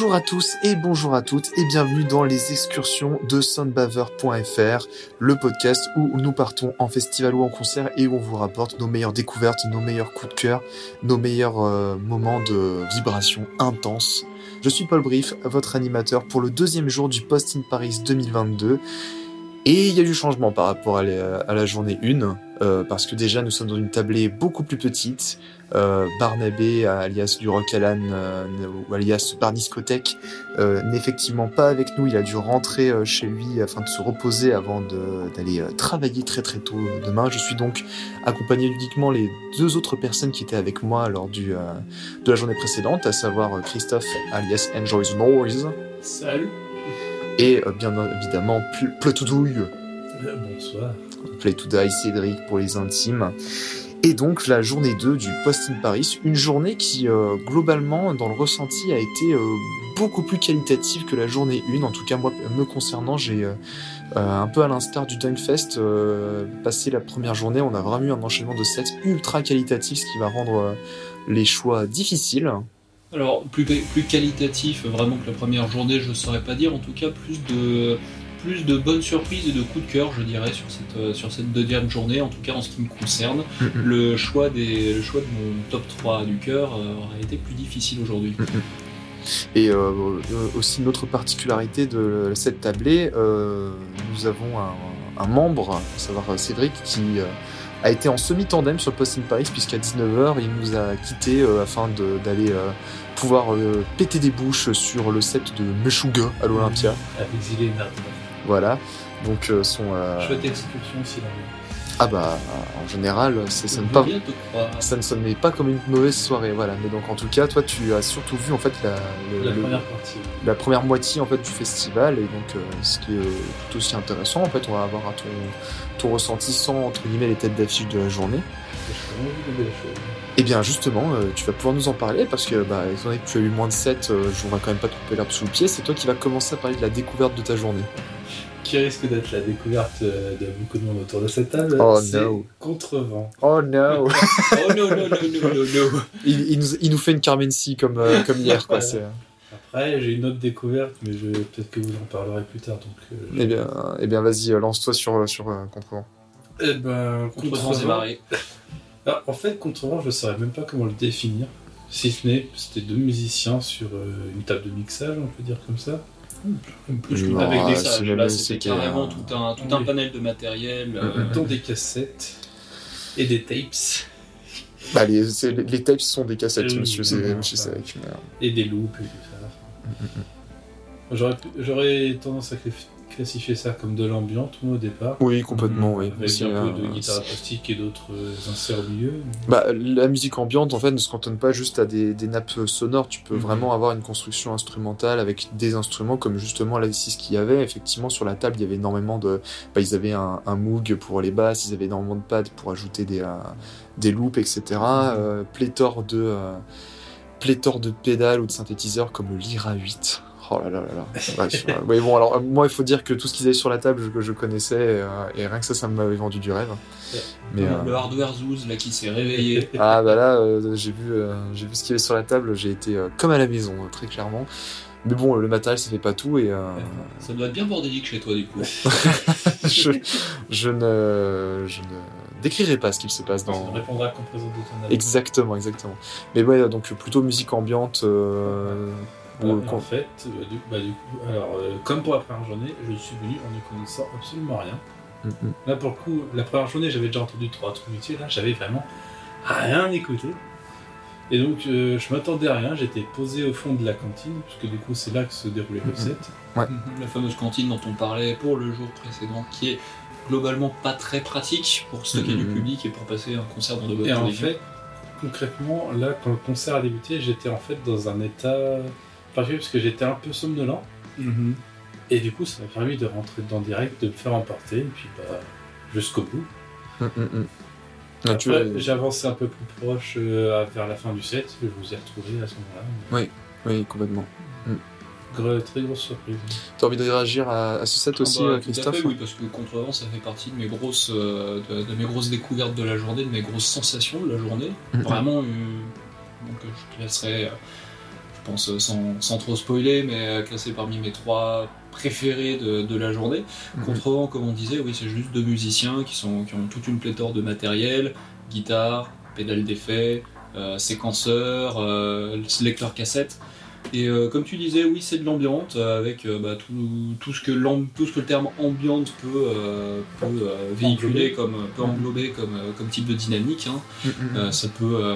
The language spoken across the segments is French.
Bonjour à tous et bonjour à toutes et bienvenue dans les excursions de soundbaver.fr, le podcast où nous partons en festival ou en concert et où on vous rapporte nos meilleures découvertes, nos meilleurs coups de cœur, nos meilleurs euh, moments de vibration intense. Je suis Paul Brief, votre animateur pour le deuxième jour du Post in Paris 2022. Et il y a du changement par rapport à la, journée 1, euh, parce que déjà nous sommes dans une tablée beaucoup plus petite. Euh, Barnabé, alias du Rock Alan, euh, ou alias Barniscothèque, euh, n'est effectivement pas avec nous. Il a dû rentrer chez lui afin de se reposer avant d'aller travailler très très tôt demain. Je suis donc accompagné uniquement les deux autres personnes qui étaient avec moi lors du, de la journée précédente, à savoir Christophe, alias Enjoys Noise, Salut. Et euh, bien évidemment Pl- Platoudouille. Euh, Bonsoir. Play to Die, Cédric pour les intimes. Et donc la journée 2 du Post in Paris, une journée qui euh, globalement dans le ressenti a été euh, beaucoup plus qualitative que la journée 1. En tout cas moi me concernant, j'ai euh, un peu à l'instar du Dunkfest euh, passé la première journée, on a vraiment eu un enchaînement de sets ultra qualitatifs, ce qui va rendre les choix difficiles. Alors, plus, plus qualitatif vraiment que la première journée, je ne saurais pas dire. En tout cas, plus de, plus de bonnes surprises et de coups de cœur, je dirais, sur cette, euh, sur cette deuxième journée, en tout cas en ce qui me concerne. Le choix, des, le choix de mon top 3 du cœur euh, aurait été plus difficile aujourd'hui. Et euh, euh, aussi une autre particularité de cette tablée, euh, nous avons un, un membre, à savoir Cédric, qui euh, a été en semi-tandem sur le Post in Paris, puisqu'à 19h, il nous a quittés euh, afin de- d'aller euh, pouvoir euh, péter des bouches sur le set de Meshuga à l'Olympia. Avec Zilé. Voilà. Donc son... Chouette excursion aussi là. Ah bah, en général, ça ne pas... Ça ne sonnait pas comme une mauvaise soirée, voilà. Mais donc en tout cas, toi, tu as surtout vu en fait la, le- La le- première partie. la première moitié en fait du festival et donc euh, ce qui est euh, tout aussi intéressant en fait on va avoir ton, ton ressenti sans entre guillemets les têtes d'affiche de la journée et bien justement euh, tu vas pouvoir nous en parler parce que bah, étant donné que tu as eu moins de 7 euh, je va quand même pas te couper l'herbe sous le pied c'est toi qui vas commencer à parler de la découverte de ta journée Qui risque d'être la découverte euh, de beaucoup de monde autour de cette table Oh, c'est no. Contrevent. oh no Oh non, non, non, non, non, non. il, il nous, il nous fait une Carmen C comme, euh, comme hier quoi c'est Après, j'ai une autre découverte, mais je... peut-être que vous en parlerez plus tard. Donc, euh, je- eh bien, eh bien vas-y lance-toi sur, sur euh, Contrevent Eh ben, Contrevent et marée. Ah, en fait, Contrevent, je ne saurais même pas comment le définir. Si ce n'est, c'était deux musiciens sur euh, une table de mixage, on peut dire comme ça. Plus que Non, avec des c'est sages. même- Là, c'était, carrément euh, tout un, tout un oui. panel de matériel. euh. Dont des cassettes et des tapes bah, les, les, les tapes sont des cassettes Euh, monsieur, c'est, oui, monsieur enfin. Cédric, mais, euh, et des loupes et tout ça. J'aurais, pu- j'aurais tendance à classifier ça comme de l'ambiante, moi, au départ. oui complètement oui Avec Aussi, un peu euh, de guitare acoustique et d'autres euh, inserts au milieu. Bah, la musique ambiante, en fait, ne se cantonne pas juste à des, des nappes sonores. Tu peux Mhm. vraiment avoir une construction instrumentale avec des instruments comme justement ici ce qu'il y avait. Effectivement, sur la table, il y avait énormément de. Bah, ils avaient un, un Moog pour les basses, ils avaient énormément de pads pour ajouter des, euh, des loops, etc. Euh, pléthore de. pléthore de pédales ou de synthétiseurs comme le Lyra 8. Oh là là là là. Oui, bon, alors, moi, il faut dire que tout ce qu'ils avaient sur la table, je- que je connaissais, euh, et rien que ça, ça m'avait vendu du rêve. Mais, euh, Le hardware Zouz là qui s'est réveillé. ah bah là, euh, j'ai vu, j'ai vu ce qu'il y avait sur la table, j'ai été comme à la maison, très clairement. Mais bon, le matériel, ça fait pas tout et euh, Ça doit être bien bordélique chez toi du coup. je, je ne, je ne décrirai pas ce qu'il se passe Ça dans. répondra qu'on présente ton avis. Exactement, exactement. Mais ouais, donc plutôt musique ambiante. Euh, Euh, ou- en fait, euh, du, bah, du coup, alors, euh, comme pour la première journée, je suis venu en ne connaissant absolument rien. Mm, mm. Là, pour le coup, la première journée, j'avais déjà entendu trois trucs métiers. Là, j'avais vraiment rien écouté. Et donc, euh, je m'attendais à rien. J'étais posé au fond de la cantine, puisque du coup, c'est là que se déroulait le Mhm. set. La fameuse cantine dont on parlait pour le jour précédent, qui est globalement pas très pratique pour stocker du public et pour passer un concert dans de bonnes Et en conditions. fait, concrètement, là, quand le concert a débuté, j'étais en fait dans un état particulier, parce que j'étais un peu somnolent. Mhm. Et du coup, ça m'a permis de rentrer dans le direct, de me faire emporter, et puis bah, jusqu'au bout. Mm, mm, mm. Ah, un peu plus proche euh, vers la fin du set, je vous ai retrouvé à ce moment-là. oui, complètement. Gre- très grosse surprise. T'as envie de réagir à, à ce set aussi, Ah bah, euh, tout à Christophe fait, oui, parce que Contrevent, ça fait partie de mes grosses, euh, de, de mes grosses découvertes de la journée, de mes grosses sensations de la journée. Mhm. Vraiment, euh, donc je te laisserai, euh, pense sans, sans trop spoiler, mais classé parmi mes trois préférés de, de la journée. Mhm. Contrevent, comme on disait, oui, c'est juste deux musiciens qui, sont, qui ont toute une pléthore de matériel, guitare, pédale d'effet, euh, séquenceur, euh, lecteur cassette. Et euh, comme tu disais, oui, c'est de l'ambiance euh, avec euh, bah, tout, tout, ce que tout ce que le terme ambiante peut, euh, peut euh, véhiculer, Englober. comme, peut englober comme, euh, comme type de dynamique. hein. Mhm. Euh, ça peut euh,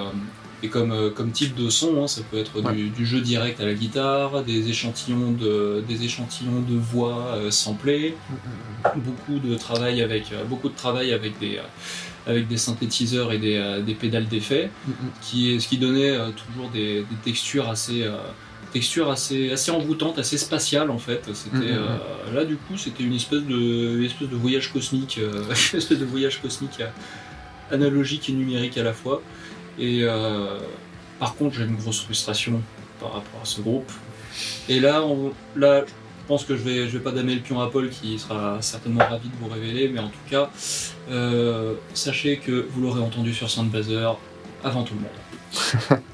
et comme, euh, comme type de son, hein, ça peut être Ouais. du, du jeu direct à la guitare, des échantillons de, des échantillons de voix euh, samplées, beaucoup de travail avec euh, beaucoup de travail avec des euh, avec des synthétiseurs et des, des pédales d'effet, qui est ce qui donnait toujours des, des textures assez textures assez assez envoûtantes, assez spatiales en fait. C'était Mhm. euh, là du coup c'était une espèce de une espèce de voyage cosmique, euh, une espèce de voyage cosmique analogique et numérique à la fois. Et euh, par contre, j'ai une grosse frustration par rapport à ce groupe. Et là, là, je pense que je vais, je vais pas damer le pion à Paul qui sera certainement ravi de vous révéler, mais en tout cas, euh, sachez que vous l'aurez entendu sur Soundbazer avant tout le monde.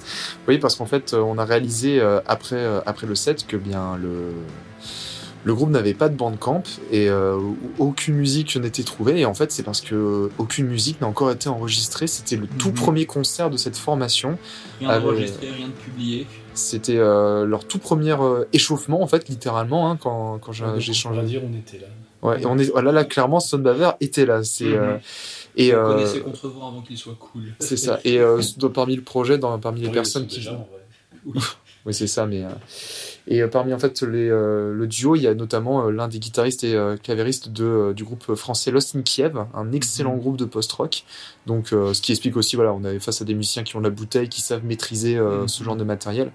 Oui, parce qu'en fait, on a réalisé euh, après, après le set que bien le, le groupe n'avait pas de bandcamp et euh, aucune musique n'était trouvée. Et en fait, c'est parce que aucune musique n'a encore été enregistrée. C'était le tout Mhm. premier concert de cette formation. Rien Ah, d'enregistré, rien de publié. C'était euh, leur tout premier euh, échauffement, en fait, littéralement, hein, quand, quand j'ai j'ai On changé. va dire on était là. Ouais, et on est, là, là, clairement, Sunbaver était là. C'est, euh, et, Vous euh, connaissez Contrevent avant qu'il soit cool. c'est ça. Et euh, parmi le projet, dans, parmi les Oui, personnes qui déjà, jouent. en vrai. Oui. Oui, c'est ça, mais. euh, Et euh, parmi en fait les, euh, le duo, il y a notamment l'un des guitaristes et clavéristes de, du groupe français Lost in Kiev, un excellent Mhm. groupe de post-rock. Donc, ce qui explique aussi, voilà, on est face à des musiciens qui ont la bouteille, qui savent maîtriser Mhm. ce genre de matériel.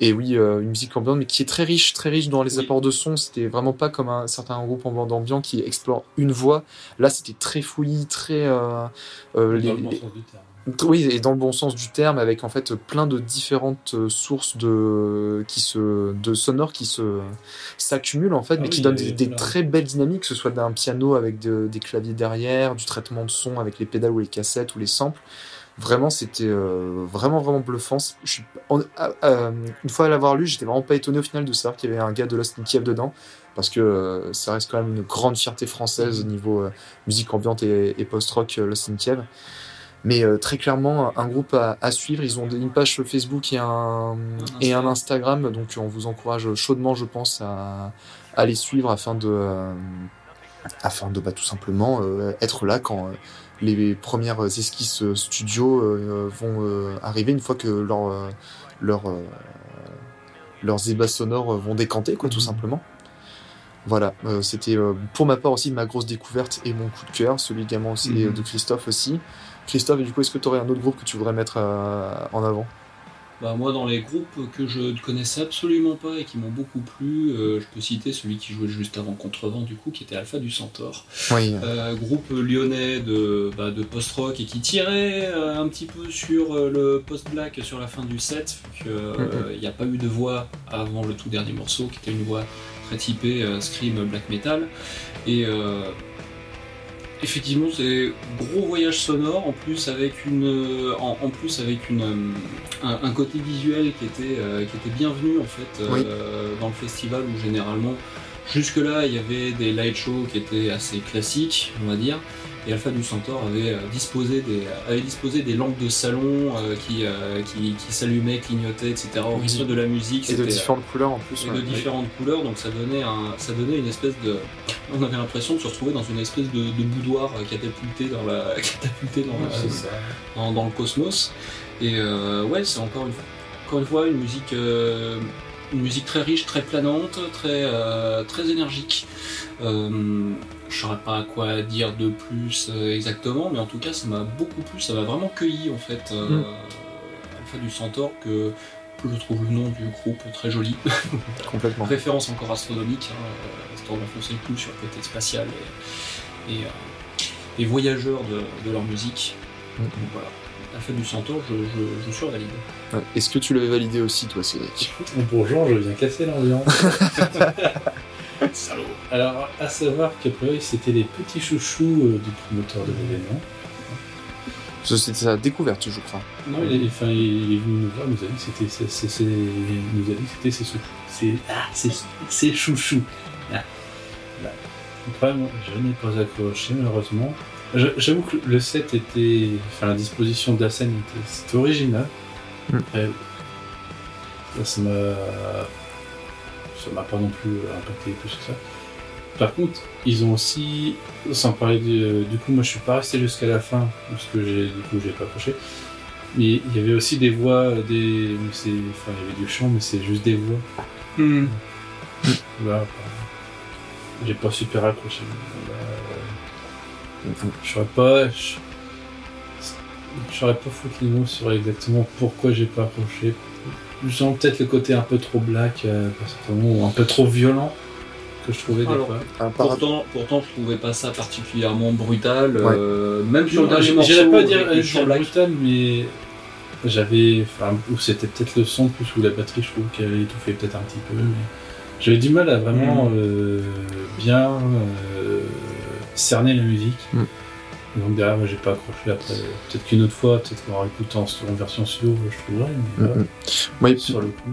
Et oui, euh, une musique ambiante, mais qui est très riche, très riche dans les Oui. apports de son. C'était vraiment pas comme un certain groupe en bande ambiant qui explore une voix. Là, c'était très fouillis, très. euh, euh, les- Dans le bon les- sens du terme. Oui, et dans le bon sens du terme, avec en fait plein de différentes euh, sources de qui se de sonores qui se s'accumulent en fait, Ah mais qui donnent des, très belles dynamiques, que ce soit d'un piano avec de- des claviers derrière, du traitement de son avec les pédales ou les cassettes ou les samples. Vraiment, c'était euh, vraiment vraiment bluffant. C'est- Je suis, en- ah, euh, une fois à l'avoir lu, j'étais vraiment pas étonné au final de savoir qu'il y avait un gars de Lost in Kiev dedans, parce que euh, ça reste quand même une grande fierté française au niveau euh, musique ambiante et, et post-rock euh, Lost in Kiev. Mais euh, très clairement, un groupe à, à suivre. Ils ont une page Facebook et un, et un Instagram, donc on vous encourage chaudement, je pense, à, à les suivre afin de, euh, afin de bah, tout simplement euh, être là quand les premières esquisses studio vont arriver une fois que leur, leur, leurs ébats sonores vont décanter, quoi, tout Mhm. simplement. Voilà, euh, c'était euh, pour ma part aussi ma grosse découverte et mon coup de cœur, celui également aussi Mhm. de Christophe aussi. Christophe, et du coup, est-ce que tu aurais un autre groupe que tu voudrais mettre euh, en avant? Bah, moi, dans les groupes que je ne connaissais absolument pas et qui m'ont beaucoup plu, euh, je peux citer celui qui jouait juste avant Contrevent, du coup, qui était Alpha du Centaure. Oui. Euh, groupe lyonnais de, bah, de post-rock et qui tirait euh, un petit peu sur euh, le post-black sur la fin du set, vu qu'il Mhm. n'y a pas eu de voix avant le tout dernier morceau, qui était une voix très typée euh, scream black metal. Et euh, effectivement, c'est gros voyage sonore, en plus avec une, euh, en, en plus avec une, un, un côté visuel qui était, qui était bienvenu en fait Oui. dans le festival où généralement Jusque-là, il y avait des light shows qui étaient assez classiques, on va dire, et Alpha du Centaure avait euh, disposé des, avait disposé des lampes de salon euh, qui, euh, qui, qui s'allumaient, clignotaient, etc. au Oui. rythme de la musique. Et de différentes couleurs en plus. et ouais. de différentes couleurs, donc ça donnait, un, ça donnait une espèce de. On avait l'impression de se retrouver dans une espèce de, de boudoir catapulté dans, la, catapulté dans, la- c'est ça. dans, dans le cosmos. Et euh, ouais, c'est encore une, encore une fois une musique, une musique très riche, très planante, très, euh, très énergique. Euh, je saurais pas quoi dire de plus euh, exactement, mais en tout cas, ça m'a beaucoup plu, ça m'a vraiment cueilli en fait. Mm. Alpha du Centaure, que, je trouve le nom du groupe très joli. Complètement. Référence encore astronomique, hein, histoire d'enfoncer le coup sur le côté spatial et, et, et voyageurs de, de leur musique. Donc voilà, Alpha du Centaure, je, je, je survalide. Ouais. Est-ce que tu l'avais validé aussi, toi, Cédric Bonjour, je viens casser l'ambiance. Salaud Alors, à savoir qu'a priori, c'était les petits chouchous euh, du promoteur de l'événement. C'était sa découverte, je crois. Non, il est, enfin, il est venu nous voir, il nous a dit que c'était, c'est, c'est, c'est- il nous a dit que c'était ses chouchous. C'est, ah, c'est, c'est chouchous. Ah. Moi, je n'ai pas accroché, malheureusement. J'avoue que le set était, enfin, la disposition de la scène était, c'était original. Mm. Après, ça, m'a, ça m'a pas non plus impacté plus que ça. Par contre, ils ont aussi, sans parler du, du coup, moi je suis pas resté jusqu'à la fin parce que j'ai, du coup, j'ai pas accroché. Mais il y avait aussi des voix, des, enfin, il y avait du chant, mais c'est juste des voix. Hmm. Voilà. J'ai pas super accroché. Voilà. Je saurais pas, je, saurais pas foutre les mots sur exactement pourquoi j'ai pas accroché. Je sens peut-être le côté un peu trop black, euh, ou un peu trop violent que je trouvais des Alors, fois. Pourtant, pourtant, je trouvais pas ça particulièrement brutal. euh, même sur le dernier morceau, J'irais pas dire euh, sur brutal, mais j'avais. Enfin, ou c'était peut-être le son plus ou la batterie, je trouve qu'elle avait étouffé peut-être un petit peu. Mais j'avais du mal à vraiment euh, bien euh, cerner la musique. Mm. Et Donc derrière, moi, j'ai pas accroché. Après, peut-être qu'une autre fois, peut-être qu'en réécoutant en version studio, je trouverais. Mais Mm, mm. Sur le coup.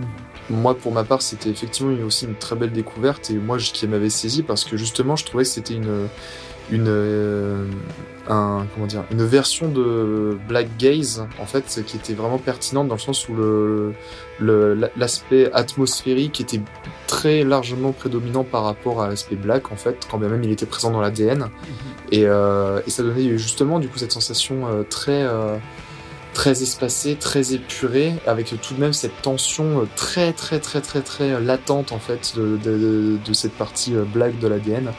moi, pour ma part, c'était effectivement aussi une très belle découverte et moi, je- qui m'avait saisi parce que justement, je trouvais que c'était une, une, euh, un, comment dire, une version de Black Gaze en fait, qui était vraiment pertinente dans le sens où le, l'aspect atmosphérique était très largement prédominant par rapport à l'aspect black en fait, quand bien même il était présent dans l'ADN et, euh, et ça donnait justement du coup cette sensation euh, très euh, très espacée, très épurée, avec tout de même cette tension euh, très très très très très latente en fait de, de, de- de cette partie euh, black de l'ADN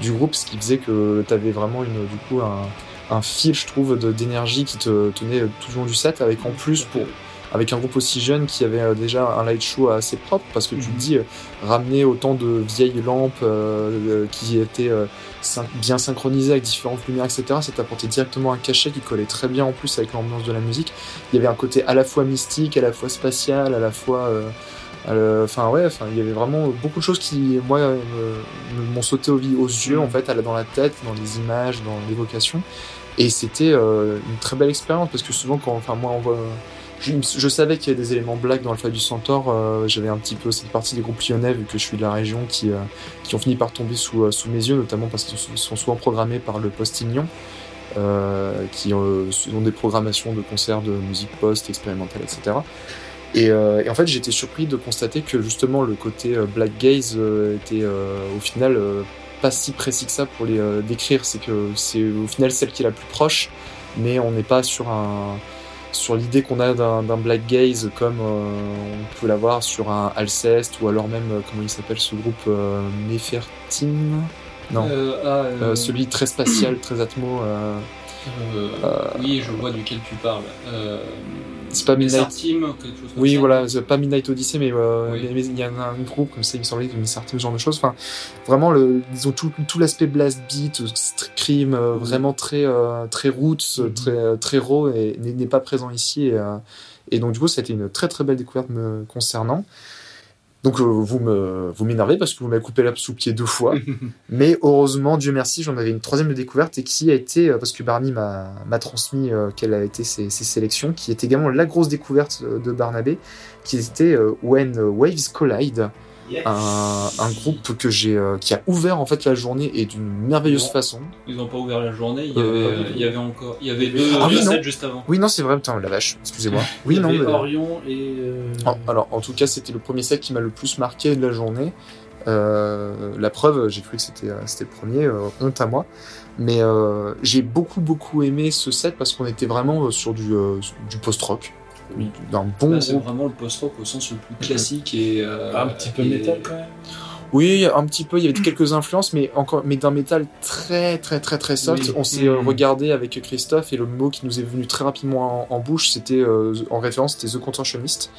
du groupe, ce qui faisait que tu avais vraiment une, du coup un, un fil, je trouve, d'énergie qui te tenait tout le long du set, avec en plus pour avec un groupe aussi jeune qui avait euh, déjà un light show assez propre, parce que tu te Mhm. dis, euh, ramener autant de vieilles lampes euh, qui étaient euh, bien synchronisées avec différentes lumières, etc., ça t'apportait directement un cachet qui collait très bien en plus avec l'ambiance de la musique. Il y avait un côté à la fois mystique, à la fois spatial, à la fois... euh, Enfin ouais, enfin il y avait vraiment beaucoup de choses qui moi euh, m'ont sauté aux, aux yeux en fait, à la- dans la tête, dans les images, dans l'évocation. Et c'était euh, une très belle expérience parce que souvent quand, enfin moi on voit, je, je savais qu'il y avait des éléments black dans Alpha du Centaure. euh, J'avais un petit peu cette partie des groupes lyonnais vu que je suis de la région qui, euh, qui ont fini par tomber sous, euh, sous mes yeux, notamment parce qu'ils sont, sont souvent programmés par le Postignon, euh, qui euh, ont des programmations de concerts de musique post, expérimentale, etc. Et, euh, et en fait, j'étais surpris de constater que justement le côté euh, black gaze euh, était euh, au final pas si précis que ça pour les décrire. C'est que c'est au final celle qui est la plus proche, mais on n'est pas sur un sur l'idée qu'on a d'un black gaze comme on peut l'avoir sur un Alceste ou alors même comment il s'appelle ce groupe Nefertine? Non ah, celui très spatial très atmo Oui, je vois duquel tu parles. C'est pas Midnight- Messar Team, quelque chose comme Oui, ça. voilà, pas Midnight Odyssey, mais euh, Oui. il y a un, groupe comme ça, il me semblait, une certaine genre de choses. Enfin, vraiment, le, ils ont tout, tout l'aspect blast beat, scream, euh, vraiment très, euh, très roots, Mhm. très, très raw, et n'est n'est pas présent ici. Et, euh, et donc, du coup, c'était une très très belle découverte me concernant. Donc, euh, vous me, vous m'énervez parce que vous m'avez coupé l'herbe sous pied deux fois. Mais heureusement, Dieu merci, j'en avais une troisième de découverte et qui a été, euh, parce que Barney m'a transmis euh, quelles a été ses, ses sélections, qui est également la grosse découverte de Barnabé, qui était When Waves Collide, un, un groupe que j'ai, euh, qui a ouvert en fait la journée et d'une merveilleuse Non. façon. Ils n'ont pas ouvert la journée, il y Euh, avait, il y avait encore. Il y avait deux, Ah deux juste avant. Oui, non, c'est vrai, putain, la vache, excusez-moi. Oui, Il y non, avait mais- Orion et. euh, alors, en tout cas, c'était le premier set qui m'a le plus marqué de la journée. Euh, la preuve, j'ai cru que c'était c'était le premier, euh, honte à moi. Mais euh, j'ai beaucoup, beaucoup aimé ce set parce qu'on était vraiment sur du, euh, du post-rock. Oui. D'un bon Là, c'est vraiment le post-rock au sens le plus classique et. euh, un petit peu et- métal quand même. Oui, un petit peu, il y avait quelques influences, mais encore, mais d'un métal très, très, très, très soft. Oui. On s'est Mhm. regardé avec Christophe et le mot qui nous est venu très rapidement en, en bouche, c'était euh, en référence, c'était The Contortionist.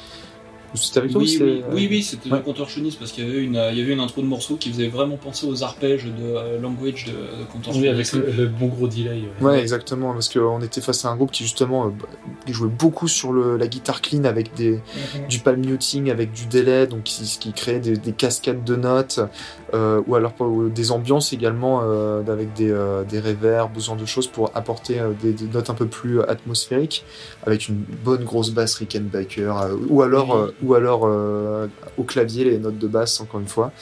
C'était avec toi oui, ou oui, c'est- oui, oui, c'était Ouais. le contorsionniste parce qu'il y avait une, il y avait une intro de morceau qui faisait vraiment penser aux arpèges de euh, language de, de Oui, contorsionniste. avec le, le bon gros delay. Ouais, exactement, parce qu'on était face à un groupe qui justement euh, qui jouait beaucoup sur le, la guitare clean avec des, Mhm. du palm muting, avec du délai, donc qui, ce qui créait des, des cascades de notes, euh, ou alors ou des ambiances également euh, avec des, euh, des reverbs, ce genre de choses pour apporter euh, des, des notes un peu plus atmosphériques, avec une bonne grosse basse Rickenbacker, euh, ou alors, Oui. euh, ou alors euh, au clavier les notes de basse encore une fois.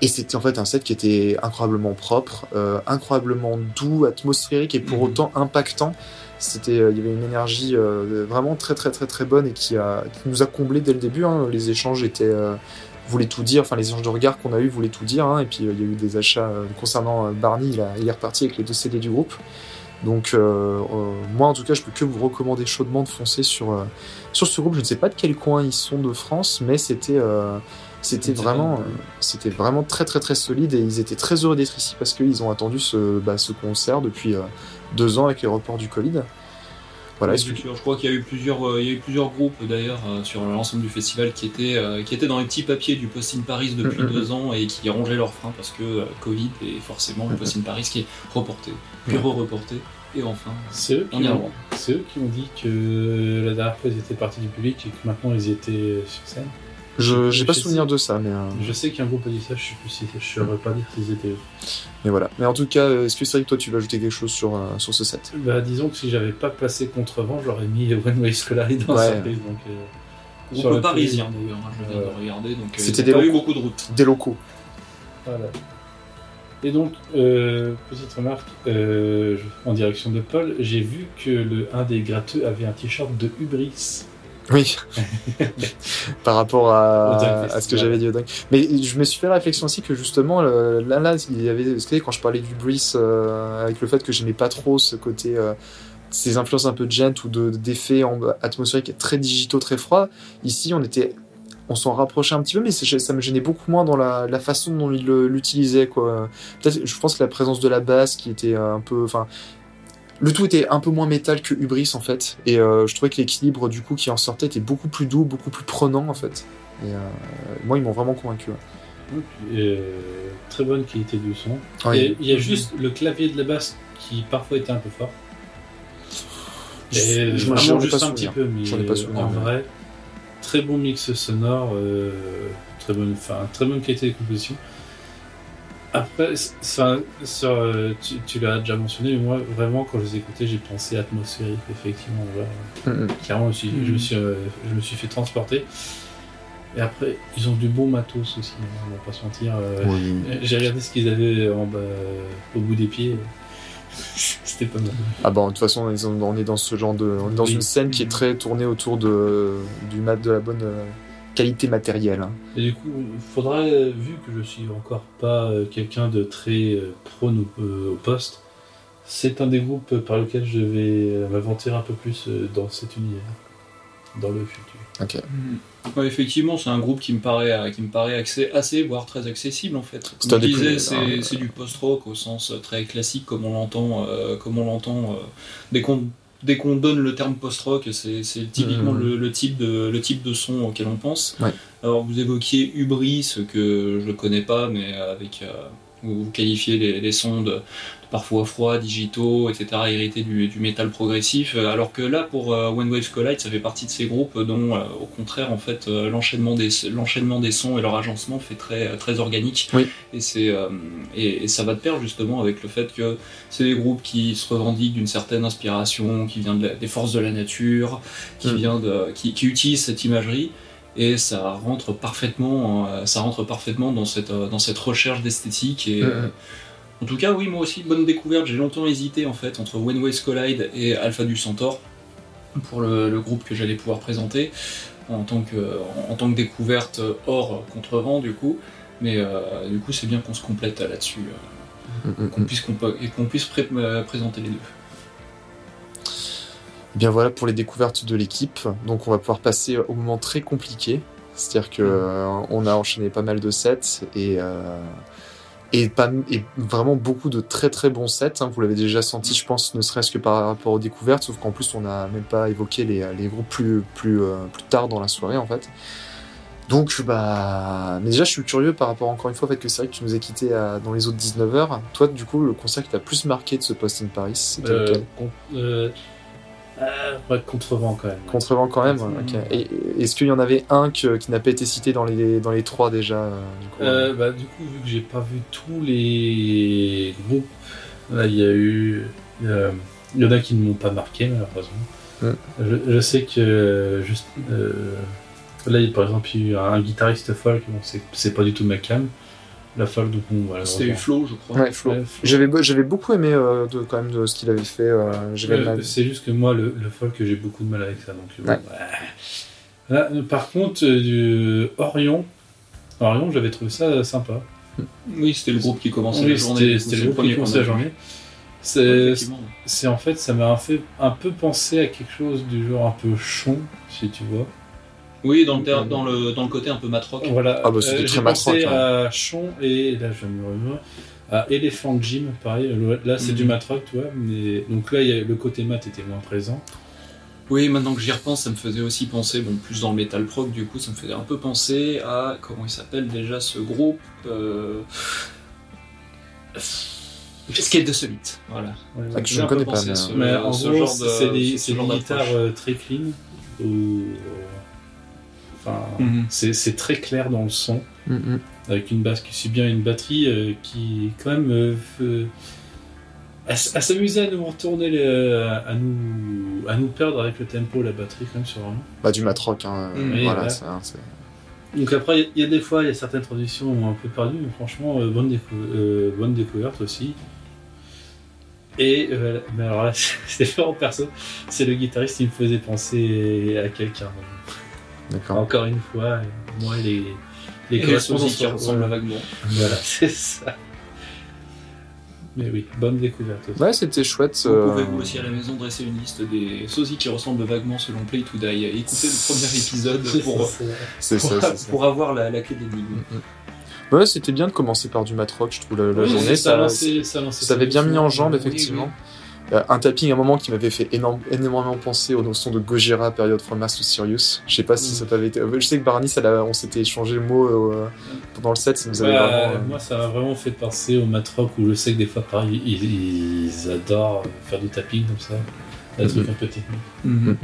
Et c'était en fait un set qui était incroyablement propre, euh, incroyablement doux, atmosphérique et pour Mhm. autant impactant. C'était, euh, il y avait une énergie euh, vraiment très très très très bonne et qui, a, qui nous a comblé dès le début. hein. Les échanges étaient voulaient tout dire, enfin les échanges de regards qu'on a eu voulaient tout dire. hein. Et puis euh, il y a eu des achats euh, concernant euh, Barney, il, a- il est reparti avec les deux CD du groupe. Donc moi en tout cas je peux que vous recommander chaudement de foncer sur sur ce groupe. Je ne sais pas de quel coin ils sont de France, mais c'était c'était vraiment c'était vraiment très très très solide et ils étaient très heureux d'être ici parce qu'ils ont attendu ce bah, ce concert depuis deux ans avec les reports du Covid. Voilà. je crois qu'il y a eu plusieurs, euh, il y a eu plusieurs groupes d'ailleurs euh, sur l'ensemble du festival qui étaient, euh, qui étaient dans les petits papiers du Post in Paris depuis Mm, mm, deux ans et qui rongeaient leurs freins parce que euh, Covid et forcément le Post in Paris qui est reporté, puis Mm. re-reporté et enfin C'est eux, on qui y ont- revoit. c'est eux qui ont dit que la dernière fois ils étaient partis du public et que maintenant ils étaient sur scène. Je j'ai pas souvenir sais. de ça, mais euh, Je sais qu'un groupe a dit ça, je sais plus si je saurais pas dire s'ils étaient eux. mais voilà. Mais en tout cas, euh, est-ce que c'est vrai que toi tu vas ajouter quelque chose sur euh, sur ce set? Bah disons que si j'avais pas passé contrevent, j'aurais mis One Way Scolari dans Ouais. la surprise. Donc, euh, sur Groupe la parisien d'ailleurs, hein, je viens de regarder donc euh, C'était des pas eu locaux. beaucoup de routes. Des locaux. Voilà. Et donc, euh, petite remarque, euh, en direction de Paul, j'ai vu que le un des gratteux avait un t-shirt de Hubris. Oui. Par rapport à, à ce que j'avais dit au Dunk. Mais je me suis fait la réflexion aussi que justement, là, là, il y avait, quand je parlais du Brice, euh, avec le fait que j'aimais pas trop ce côté, euh, ces influences un peu gent ou de- d'effets en- atmosphériques très digitaux, très froids. Ici, on était, on s'en rapprochait un petit peu, mais ça me gênait beaucoup moins dans la, la façon dont il l'utilisait. Peut-être, je pense que la présence de la basse qui était un peu, enfin, le tout était un peu moins métal que Hubris en fait, et euh, je trouvais que l'équilibre du coup qui en sortait était beaucoup plus doux, beaucoup plus prenant en fait. Et euh, moi, ils m'ont vraiment convaincu. Euh, très bonne qualité du son. Ouais. Et il y a juste le clavier de la basse qui parfois était un peu fort. Je- Et ai juste pas un petit peu, mais ai pas souvenir, en vrai, très bon mix sonore, euh, très bonne, enfin très bonne qualité de composition. Après, ça, ça, tu, tu l'as déjà mentionné, mais moi vraiment quand je les écoutais, j'ai pensé atmosphérique effectivement. genre, Mm, mm. Clairement, je me suis, je me suis, euh, je me suis fait transporter. Et après, ils ont du bon matos aussi, hein, on va pas se mentir. euh, Oui. J'ai regardé ce qu'ils avaient en bas, au bout des pieds. C'était pas mal. Ah bah de toute façon, on est dans ce genre de, on est dans Oui. une scène qui est très tournée autour de du mat de la bonne euh, qualité matérielle. hein. Et du coup, il faudrait, euh, vu que je suis encore pas euh, quelqu'un de très euh, prône au, euh, au poste, c'est un des groupes par lequel je vais m'aventurer un peu plus dans cet univers, dans le futur. Ok. Ouais, effectivement, c'est un groupe qui me paraît, qui me paraît accès- assez, voire très accessible en fait. C'est Comme un je des disais, hein, c'est du post-rock au sens très classique comme on l'entend, euh, comme on l'entend euh, dès qu'on dès qu'on donne le terme post-rock, c'est typiquement Mhm. le, le type de le type de son auquel on pense. Ouais. Alors vous évoquiez Hubris que je connais pas, mais avec euh, vous vous qualifiez les, les sons de, de parfois froids, digitaux, etc., hérités du, du métal progressif, euh, alors que là, pour euh, When Waves Collide, ça fait partie de ces groupes dont, euh, au contraire, en fait, euh, l'enchaînement des, l'enchaînement des sons et leur agencement fait très, très organique. Oui. Et, c'est, euh, et, et ça va de pair justement avec le fait que c'est des groupes qui se revendiquent d'une certaine inspiration, qui vient de la- des forces de la nature, qui, Mm. vient de, qui, qui utilise cette imagerie et ça rentre parfaitement, euh, ça rentre parfaitement dans cette, euh, dans cette recherche d'esthétique. Et, en tout cas, oui, moi aussi, bonne découverte. J'ai longtemps hésité en fait entre When Waves Collide et Alpha du Centaure pour le, le groupe que j'allais pouvoir présenter en tant que, en, tant que découverte hors contrevent du coup. Mais euh, du coup, c'est bien qu'on se complète là-dessus, euh, Mm, mm, qu'on puisse, compo- et qu'on puisse pré- présenter les deux. Bien voilà pour les découvertes de l'équipe. Donc on va pouvoir passer au moment très compliqué. C'est-à-dire que euh, on a enchaîné pas mal de sets et euh, et, pas, et vraiment beaucoup de très très bons sets. hein. Vous l'avez déjà senti, je pense, ne serait-ce que par rapport aux découvertes. Sauf qu'en plus on n'a même pas évoqué les, les groupes plus plus euh, plus tard dans la soirée en fait. Donc, bah, mais déjà, je suis curieux par rapport encore une fois au fait que c'est vrai que tu nous as quitté à- dans les autres 19h. Toi, du coup, le concert qui t'a plus marqué de ce Post in Paris, c'était Euh, lequel? euh, ouais, contrevent quand même. Contrevent quand même, ok. Est-ce qu'il y en avait un que- qui n'a pas été cité dans les, dans les trois déjà euh, du coup, Euh, bah, du coup, vu que j'ai pas vu tous les groupes, là, il y a eu. euh, il y en a qui ne m'ont pas marqué, malheureusement. Mm. Je, je sais que. Juste, euh, là, il y a, par exemple, il y a eu un, guitariste folk, bon, c'est- c'est pas du tout ma cam. La folk, donc bon, voilà. C'était. Flo, je crois. Ouais, Flo. Ouais, Flo. J'avais, j'avais beaucoup aimé euh, de, quand même de ce qu'il avait fait. euh, c'est juste que moi, le, le folk, j'ai beaucoup de mal avec ça. Donc, euh, Ouais. bon, ouais. Là, par contre, du Orion, Orion, j'avais trouvé ça sympa. Oui, c'était le groupe qui commençait Oui, la journée. c'était le groupe qui premier commençait la journée. C'est en fait, ça m'a fait un peu penser à quelque chose du genre un peu chon, si tu vois. Oui, dans le, ter- dans le, dans le côté un peu matrock. Voilà. Ah bah, c'était Euh, très J'ai pensé matrock, à chon et là je me remets à Elephant Gym, pareil. Là c'est Mhm. du matrock, tu vois. Mais donc là, il y a- le côté mat était moins présent. Oui, maintenant que j'y repense, ça me faisait aussi penser, bon, plus dans le metal prog, du coup, ça me faisait un peu penser à, comment il s'appelle déjà ce groupe euh... Escape de Summit, voilà. Ouais, Ah, que je ne connais pas, mais, ce- Mais en ce gros, c'est des, ce des guitares euh, très clean. Ou, enfin, Mhm. c'est c'est très clair dans le son, Mm, mm. avec une basse qui suit bien une batterie euh, qui, quand même, euh, fait- à, à s'amuser à nous retourner, le- à, nous, à nous perdre avec le tempo, la batterie, quand même, sur un. Bah, du matrock, hein. euh, Mm. Voilà, ouais. c'est, c'est- Donc après, il y a des fois, il y a certaines transitions où on est un peu perdu, mais franchement, euh, bonne, décou- euh, bonne découverte aussi. Et euh, mais alors là, c'était vraiment perso, c'est le guitariste qui me faisait penser à quelqu'un. D'accord. Encore une fois, moi, les, les Et le correspondances sosie qui sont- ressemble vaguement. Voilà, c'est ça. Mais oui, bonne découverte aussi. Ouais, c'était chouette. Vous euh, pouvez vous aussi à la maison dresser une liste des sosies qui ressemblent vaguement selon Play to Die. Écoutez le premier épisode pour, pour, ça, c'est ça. pour avoir la, la clé d'énigme. Ouais, c'était bien de commencer par du matrock, je trouve, la, la Oui, journée. ça, a Ça, lancé- ça, a lancé ça avait bien mis en jambe, Oui, effectivement. oui. Euh, un tapping à un moment qui m'avait fait énorme- énormément penser aux notions de Gojira, période From Mars to Sirius. Je sais pas si Mm. ça t'avait été. euh, Je sais que Barney, ça on s'était échangé le mot euh, pendant le set, ça nous avait Bah, vraiment. euh, Moi, ça m'a vraiment fait penser au matrock où je sais que des fois, pareil, ils, ils adorent faire du tapping comme ça. Un truc un peu technique. mm, mm.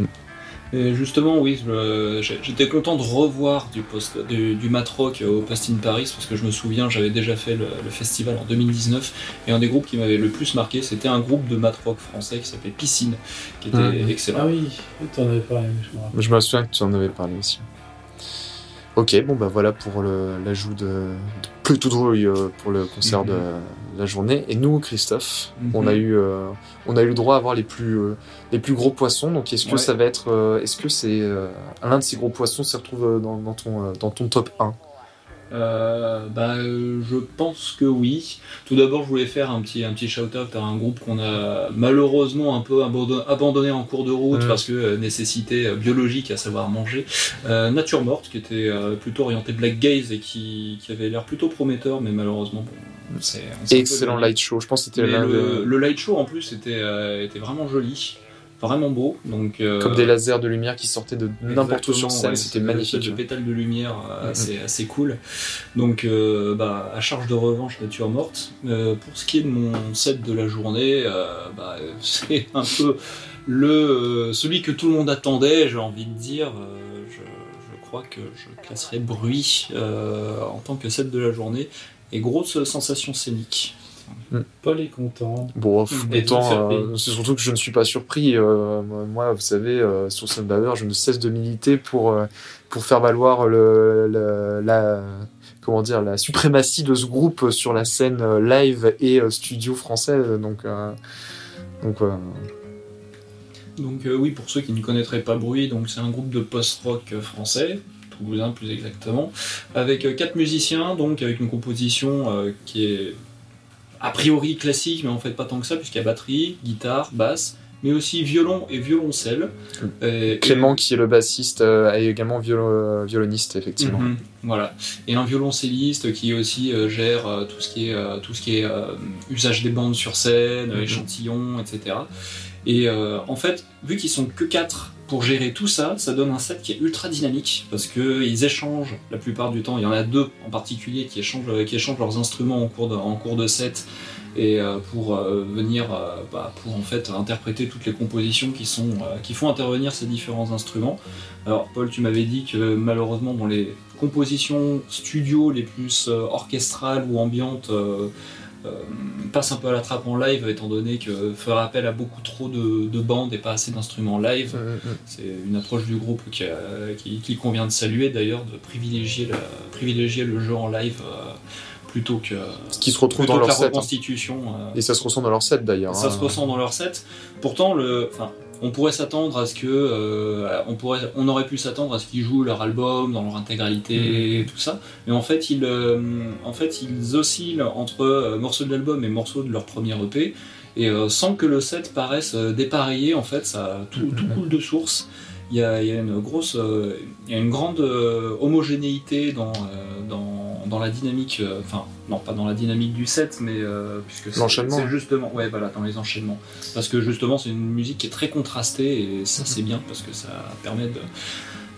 Et justement, oui, j'étais content de revoir du, post, du, du Matrock au Post in Paris parce que je me souviens, j'avais déjà fait le, le festival en 2019 et un des groupes qui m'avait le plus marqué, c'était un groupe de Matrock français qui s'appelait Piscine, qui était Mhm. excellent. Ah oui, tu en avais parlé, je me rappelle. Je me souviens que tu en avais parlé aussi. Ok, bon bah voilà pour le- l'ajout de, de plutôt drôle euh, pour le concert de la journée. Et nous, Christophe, Mhm. on a eu euh, on a eu le droit à voir les plus euh, les plus gros poissons. Donc est-ce que Ouais. ça va être euh, est-ce que c'est l'un de ces gros poissons se retrouve dans, dans ton dans ton top 1 Euh, bah, je pense que oui. Tout d'abord, je voulais faire un petit, un petit shout-out à un groupe qu'on a malheureusement un peu abandonné, en cours de route Mhm. parce que euh, nécessité biologique à savoir manger. Euh, Nature Morte, qui était plutôt orienté Black Gaze et qui, qui avait l'air plutôt prometteur, mais malheureusement, bon, Excellent light show. Je pense que c'était le, des- le light show en plus était, euh, était vraiment joli, vraiment beau. Donc, euh, comme des lasers de lumière qui sortaient de n'importe où sur scène. ouais, C'était magnifique. espèce de pétale de lumière euh, Mhm. assez, assez cool. Donc, euh, bah, à charge de revanche, nature morte. Pour ce qui est de mon set de la journée, bah, c'est un peu le celui que tout le monde attendait, j'ai envie de dire. Je, je crois que je classerai bruit en tant que set de la journée et grosse sensation scénique. Paul est content. Bon, content, euh, c'est surtout que je ne suis pas surpris. euh, moi, vous savez, euh, sur Sunbaver, je ne cesse de militer pour, euh, pour faire valoir le, le- la, comment dire, la suprématie de ce groupe sur la scène live et euh, studio français. Donc, euh, donc euh, Donc euh, oui, pour ceux qui ne connaîtraient pas Bruit, donc c'est un groupe de post-rock français, toulousain plus exactement, avec euh, quatre musiciens, donc avec une composition euh, qui est a priori classique, mais en fait pas tant que ça, puisqu'il y a batterie, guitare, basse, mais aussi violon et violoncelle. Et- et- Clément, qui est le bassiste, euh, est également violo- violoniste, effectivement. Mhm, voilà. Et un violoncelliste qui aussi euh, gère euh, tout ce qui est, euh, tout ce qui est euh, usage des bandes sur scène, Mhm. échantillons, etc. Et en fait, vu qu'ils sont que 4 pour gérer tout ça, ça donne un set qui est ultra dynamique parce qu'ils échangent la plupart du temps. Il y en a deux en particulier qui échangent, échangent leurs instruments en cours de, set et euh, pour euh, venir euh, bah, pour en fait interpréter toutes les compositions qui sont qui font intervenir ces différents instruments. Alors Paul, tu m'avais dit que malheureusement dans les compositions studio les plus orchestrales ou ambiantes passe un peu à la trappe en live étant donné que faire appel à beaucoup trop de, bandes et pas assez d'instruments live. Mm, mm, mm. C'est une approche du groupe qui, convient de saluer d'ailleurs, de privilégier, privilégier le jeu en live plutôt que ce qui se retrouve dans leur la set, hein. reconstitution. Euh. Et ça se ressent dans leur set d'ailleurs. Ça se hein. ressent dans leur set. Pourtant, le, enfin, on pourrait s'attendre à ce que, euh, on pourrait, on aurait pu s'attendre à ce qu'ils jouent leur album dans leur intégralité, et tout ça. Mais en fait, ils, euh, en fait, ils oscillent entre morceaux de l'album et morceaux de leur premier EP. Et sans que le set paraisse dépareillé, en fait, ça tout, tout coule de source. Il y, a, il y a une grosse, il y a une grande homogénéité dans, dans dans la dynamique, euh, enfin non pas dans la dynamique du set, mais euh, puisque c'est justement, ouais voilà, dans les enchaînements, parce que justement c'est une musique qui est très contrastée et ça c'est bien parce que ça permet de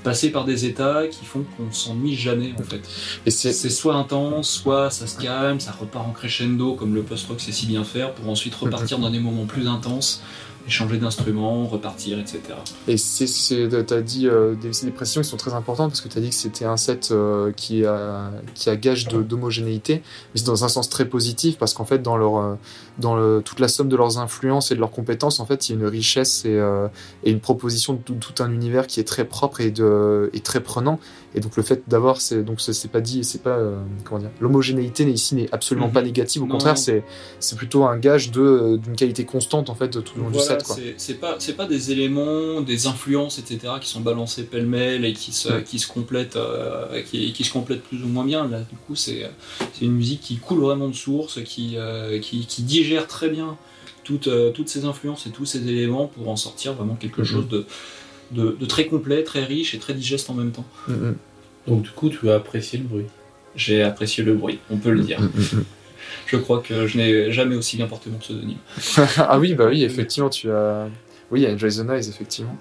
passer par des états qui font qu'on ne s'ennuie jamais en fait. Et c'est soit intense, soit ça se calme, ça repart en crescendo comme le post-rock sait si bien faire, pour ensuite repartir dans des moments plus intenses changer d'instrument, repartir, etc. Et tu as dit euh, des, des, précisions qui sont très importantes parce que tu as dit que c'était un set euh, qui, a, qui a gage d'homogénéité, mais c'est dans un sens très positif parce qu'en fait, dans, leur, euh, dans toute la somme de leurs influences et de leurs compétences, en fait, il y a une richesse et, et une proposition de tout, un univers qui est très propre et, de, et très prenant. Et donc le fait d'avoir, c'est donc c'est pas dit, c'est pas comment dire, l'homogénéité ici n'est absolument mhm. pas négative. Au contraire, c'est c'est plutôt un gage de d'une qualité constante en fait tout le long du set. C'est pas, pas des éléments, des influences, etc., qui sont balancés pêle-mêle et qui se, qui, se complètent, euh, qui, qui, se complètent plus ou moins bien. Là, du coup, c'est une musique qui coule vraiment de source, qui, euh, qui, qui, digère très bien toutes, euh, toutes ces influences et tous ces éléments pour en sortir vraiment quelque mm-hmm. chose de, de, de, très complet, très riche et très digeste en même temps. Mm-hmm. Donc, du coup, tu as apprécié le bruit J'ai apprécié le bruit, on peut le dire. Mm-hmm je crois que je n'ai jamais aussi bien porté mon pseudonyme. ah oui, bah oui, effectivement, tu as. Oui, il y a Enjoy the Noise, effectivement.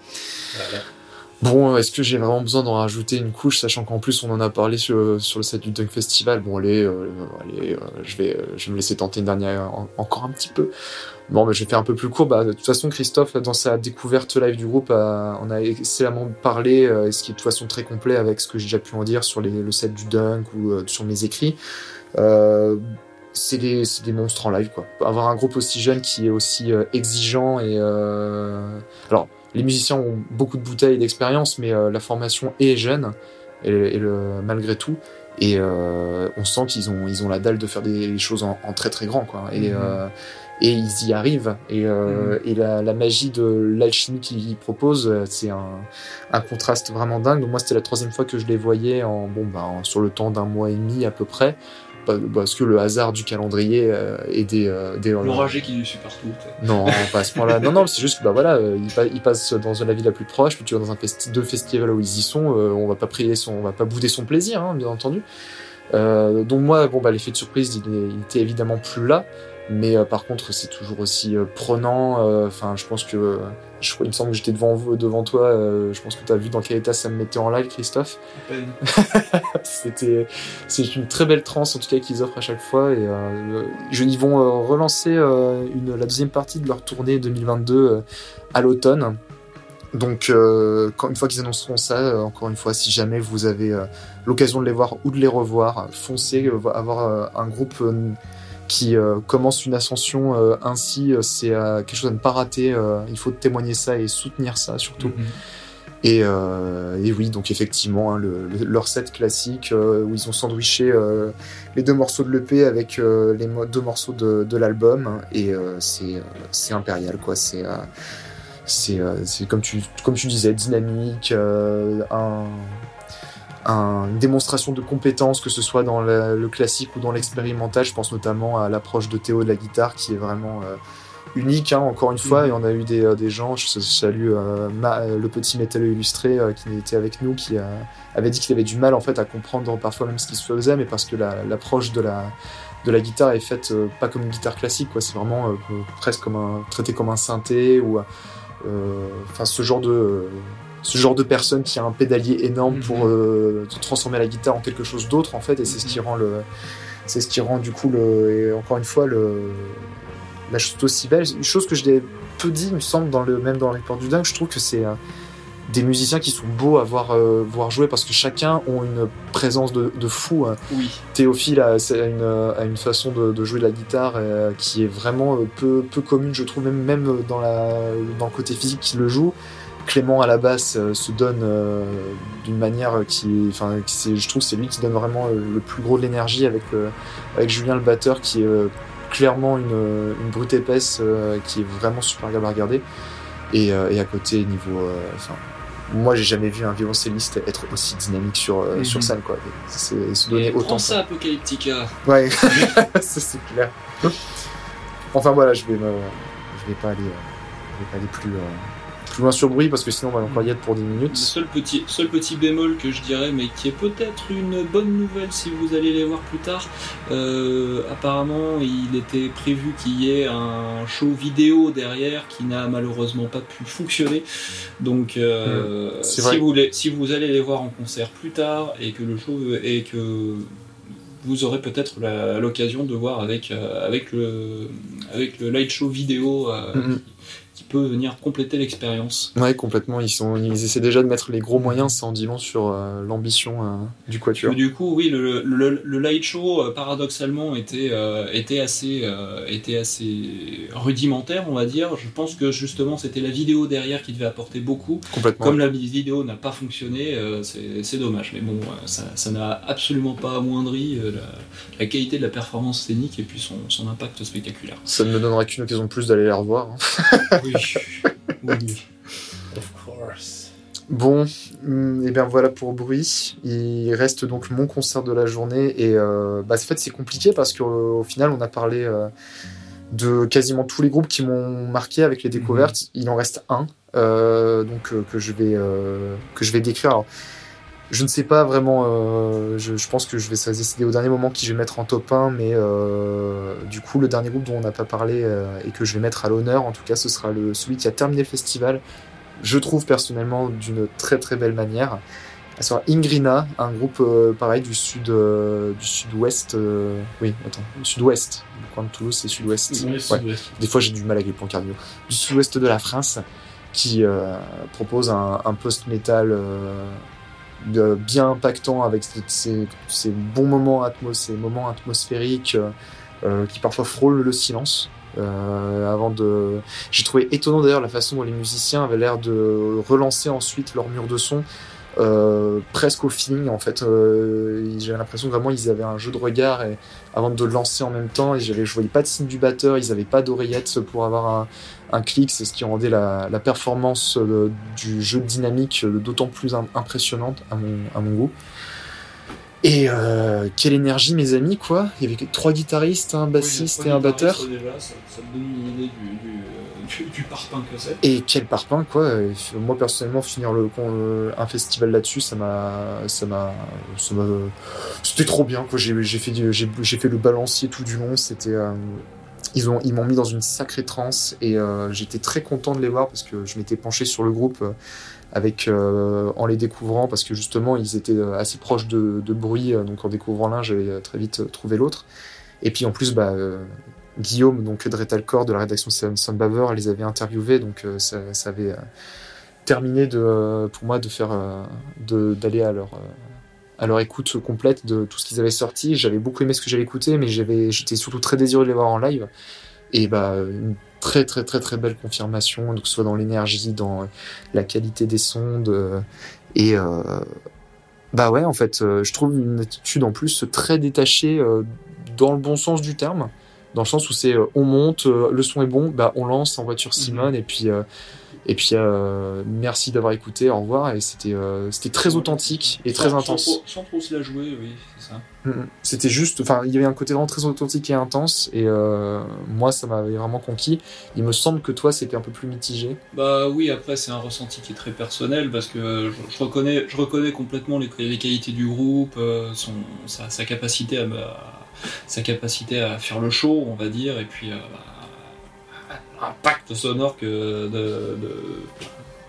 Bon, est-ce que j'ai vraiment besoin d'en rajouter une couche, sachant qu'en plus on en a parlé sur, sur le set du Dunk Festival? Bon, allez, euh, allez euh, je, vais, euh, je vais me laisser tenter une dernière, encore un petit peu. Bon, je vais faire un peu plus court. Bah, de toute façon, Christophe, dans sa découverte live du groupe, on a excellemment parlé, ce qui est de toute façon très complet avec ce que j'ai déjà pu en dire sur les, le set du Dunk ou sur mes écrits. Euh, c'est des, des, monstres en live quoi. Avoir un groupe aussi jeune qui est aussi euh, exigeant et euh... alors les musiciens ont beaucoup de bouteilles d'expérience mais euh, la formation est jeune et, le, malgré tout et euh, on sent qu'ils ont ils ont la dalle de faire des choses en, en très très grand quoi et mhm. Et ils y arrivent. Et, mhm. et la, la, magie de l'alchimie qu'ils proposent c'est un, un, contraste vraiment dingue. Donc moi c'était la troisième fois que je les voyais en bon bah, sur le temps d'un mois et demi à peu près. Parce que le hasard du calendrier euh, et des, euh, des l'oragé qui nous suit partout non pas à ce point-là. Non non c'est juste que bah voilà euh, il, passe dans la ville la plus proche puis tu vas dans un festi deux festivals où ils y sont on va pas prier son on va pas bouder son plaisir hein, bien entendu. Donc moi bon bah l'effet de surprise il, il, était évidemment plus là mais par contre c'est toujours aussi prenant enfin je pense que je, il me semble que j'étais devant, devant toi. Euh, je pense que tu as vu dans quel état ça me mettait en live, Christophe. C'était, c'est une très belle transe en tout cas qu'ils offrent à chaque fois. Et euh, ils vont euh, relancer euh, une, la deuxième partie de leur tournée 2022 à l'automne. Donc, une fois qu'ils annonceront ça, encore une fois, si jamais vous avez l'occasion de les voir ou de les revoir, foncez, avoir un groupe qui euh, commence une ascension euh, ainsi, euh, c'est quelque chose à ne pas rater. il faut témoigner ça et soutenir ça surtout. Mhm. Et, et, oui, donc effectivement, hein, le, leur set classique où ils ont sandwiché les deux morceaux de l'EP avec les deux morceaux de, de l'album et c'est impérial quoi. C'est c'est comme tu comme tu disais dynamique, un une démonstration de compétences, que ce soit dans le, classique ou dans l'expérimental. Je pense notamment à l'approche de Théo de la guitare qui est vraiment euh, unique, hein, encore une fois. Et on a eu des, euh, des gens, je salue euh, le petit métal illustré qui était avec nous, qui avait dit qu'il avait du mal en fait à comprendre parfois même ce qui se faisait, mais parce que l'approche de la de la guitare est faite pas comme une guitare classique, quoi. C'est vraiment presque comme un traité comme un synthé ou enfin ce genre de ce genre de personne qui a un pédalier énorme Mhm. pour euh, transformer la guitare en quelque chose d'autre en fait et c'est ce qui Mhm. rend le c'est ce qui rend du coup le et encore une fois le la chose aussi belle une chose que je l'ai peu dit il me semble dans le même dans les portes du dingue je trouve que c'est euh, des musiciens qui sont beaux à voir, euh, voir jouer parce que chacun ont une présence de, de fou. hein. Oui. Théophile a, une, a une façon de, de jouer de la guitare qui est vraiment peu, peu commune, je trouve, même, même dans, la, dans le côté physique qu'il le joue. Clément à la basse euh, se donne euh, d'une manière qui, enfin, je trouve, c'est lui qui donne vraiment euh, le plus gros de l'énergie avec, Julien le batteur qui est euh, clairement une, une brute épaisse euh, qui est vraiment super agréable à regarder. Et, euh, et à côté, niveau, euh, enfin, moi j'ai jamais vu un violoncelliste être aussi dynamique sur, euh, Mhm. sur scène, quoi. C'est se donner Et autant. prends ça, Apocalyptica. Ouais, ça c'est clair. Enfin voilà, je vais me, je vais pas aller, je vais pas aller plus, euh, plus loin sur bruit parce que sinon on va encore y être pour 10 Le minutes. seul petit, seul petit bémol que je dirais, mais qui est peut-être une bonne nouvelle si vous allez les voir plus tard, euh, apparemment il était prévu qu'il y ait un show vidéo derrière qui n'a malheureusement pas pu fonctionner. Donc euh, Mmh, c'est si, vous les- si vous allez les voir en concert plus tard et que le show et que vous aurez peut-être l'occasion de voir avec, euh, avec, le, avec le light show vidéo euh, qui peut venir compléter l'expérience. Ouais, complètement. Ils sont, ils essaient déjà de mettre les gros moyens, ça en dit long sur euh, l'ambition euh, du quatuor. Du coup, oui, le, le, le light show, euh, paradoxalement, était, était, assez, était assez rudimentaire, on va dire. Je pense que justement, c'était la vidéo derrière qui devait apporter beaucoup. Complètement. Comme la vidéo n'a pas fonctionné, c'est dommage. Mais bon, ça n'a absolument pas amoindri la, la qualité de la performance scénique et puis son, son impact spectaculaire. Ça ne me donnera qu'une occasion de plus d'aller les revoir. hein. Oui, oui. Of course. Bon, hum, et bien voilà pour bruit. Il reste donc mon concert de la journée et euh, bah, en fait c'est compliqué parce qu'au au final on a parlé euh, de quasiment tous les groupes qui m'ont marqué avec les découvertes. Il en reste un euh, donc que je vais que je vais décrire. Alors, je ne sais pas vraiment. euh, je, je pense que je vais se décider au dernier moment qui je vais mettre en top 1, mais euh, du coup le dernier groupe dont on n'a pas parlé euh, et que je vais mettre à l'honneur, en tout cas, ce sera le celui qui a terminé le festival je trouve personnellement d'une très très belle manière. À savoir Ingrina, un groupe euh, pareil du sud euh, du sud-ouest. euh, oui, attends, du sud-ouest. Le coin de Toulouse, c'est sud-ouest. Oui, Ouais. Des fois, j'ai du mal avec les points cardio. Du sud-ouest de la France, qui euh, propose un, un post-metal euh, de- bien impactant avec ces, bons moments, atmos, ces moments atmosphériques euh, euh, qui parfois frôlent le silence. Euh, avant de, j'ai trouvé étonnant d'ailleurs la façon dont les musiciens avaient l'air de relancer ensuite leur mur de son. Euh, presque au feeling en fait. Euh, j'avais l'impression vraiment ils avaient un jeu de regard et avant de le lancer en même temps et je voyais pas de signe du batteur ils avaient pas d'oreillettes pour avoir un, un clic c'est ce qui rendait la, la performance euh, du jeu dynamique d'autant plus im- impressionnante à mon, à mon goût. Et euh, quelle énergie mes amis quoi. Il y avait trois guitaristes un bassiste et un batteur. Déjà, ça, ça me donne une idée du, du, du, parpaing que. Et quel parpaing quoi Euh, Moi personnellement finir le euh, un festival là-dessus ça m'a ça m'a c'était trop bien quoi j'ai fait fait le balancier tout du long c'était euh, ils ont ils m'ont mis dans une sacrée transe et j'étais très content de les voir parce que je m'étais penché sur le groupe avec en les découvrant parce que justement ils étaient assez proches de, bruit donc en découvrant l'un j'avais très vite trouvé l'autre et puis en plus bah Guillaume donc de de la rédaction Sun- Sunbaver les avait interviewés donc euh, ça, avait euh, terminé de euh, pour moi de faire de d'aller à leur écoute complète de tout ce qu'ils avaient sorti. J'avais beaucoup aimé ce que j'avais écouté mais j'avais j'étais surtout très désireux de les voir en live. Et bah une très très très très belle confirmation donc que ce soit dans l'énergie dans la qualité des sons de- et bah ouais en fait je trouve une attitude en plus très détachée dans le bon sens du terme dans le sens où c'est euh, on monte euh, le son est bon bah on lance en voiture Simone et puis euh, et puis euh, merci d'avoir écouté au revoir et c'était euh, c'était très authentique et très intense Sans trop, sans trop se la jouer, oui, c'est ça. Mhm. C'était juste, enfin, il y avait un côté vraiment très authentique et intense, et euh, moi, ça m'avait vraiment conquis. Il me semble que toi, c'était un peu plus mitigé. Bah oui, après c'est un ressenti qui est très personnel parce que je, je reconnais, je reconnais complètement les, les qualités du groupe, son, sa, sa capacité à me, sa capacité à faire le show, on va dire, et puis l'impact sonore que de, de,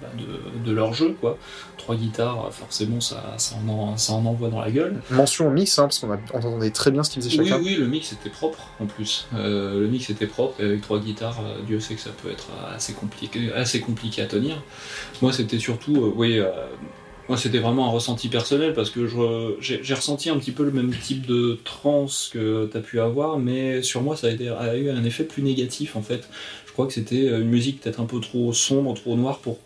bah, de, de, leur jeu, quoi trois guitares, forcément, ça, ça, en, ça en envoie dans la gueule. Mention mix, hein, parce qu'on entendait très bien ce qu'ils faisaient chacun. Oui, oui, le mix était propre en plus. Euh, le mix était propre, et avec trois guitares, euh, Dieu sait que ça peut être assez compliqué, assez compliqué à tenir. Moi, c'était surtout, euh, oui, euh, moi, c'était vraiment un ressenti personnel parce que j'ai ressenti un petit peu le même type de trance que tu as pu avoir, mais sur moi, ça a, a eu un effet plus négatif en fait. Je crois que c'était une musique peut-être un peu trop sombre, trop noire pour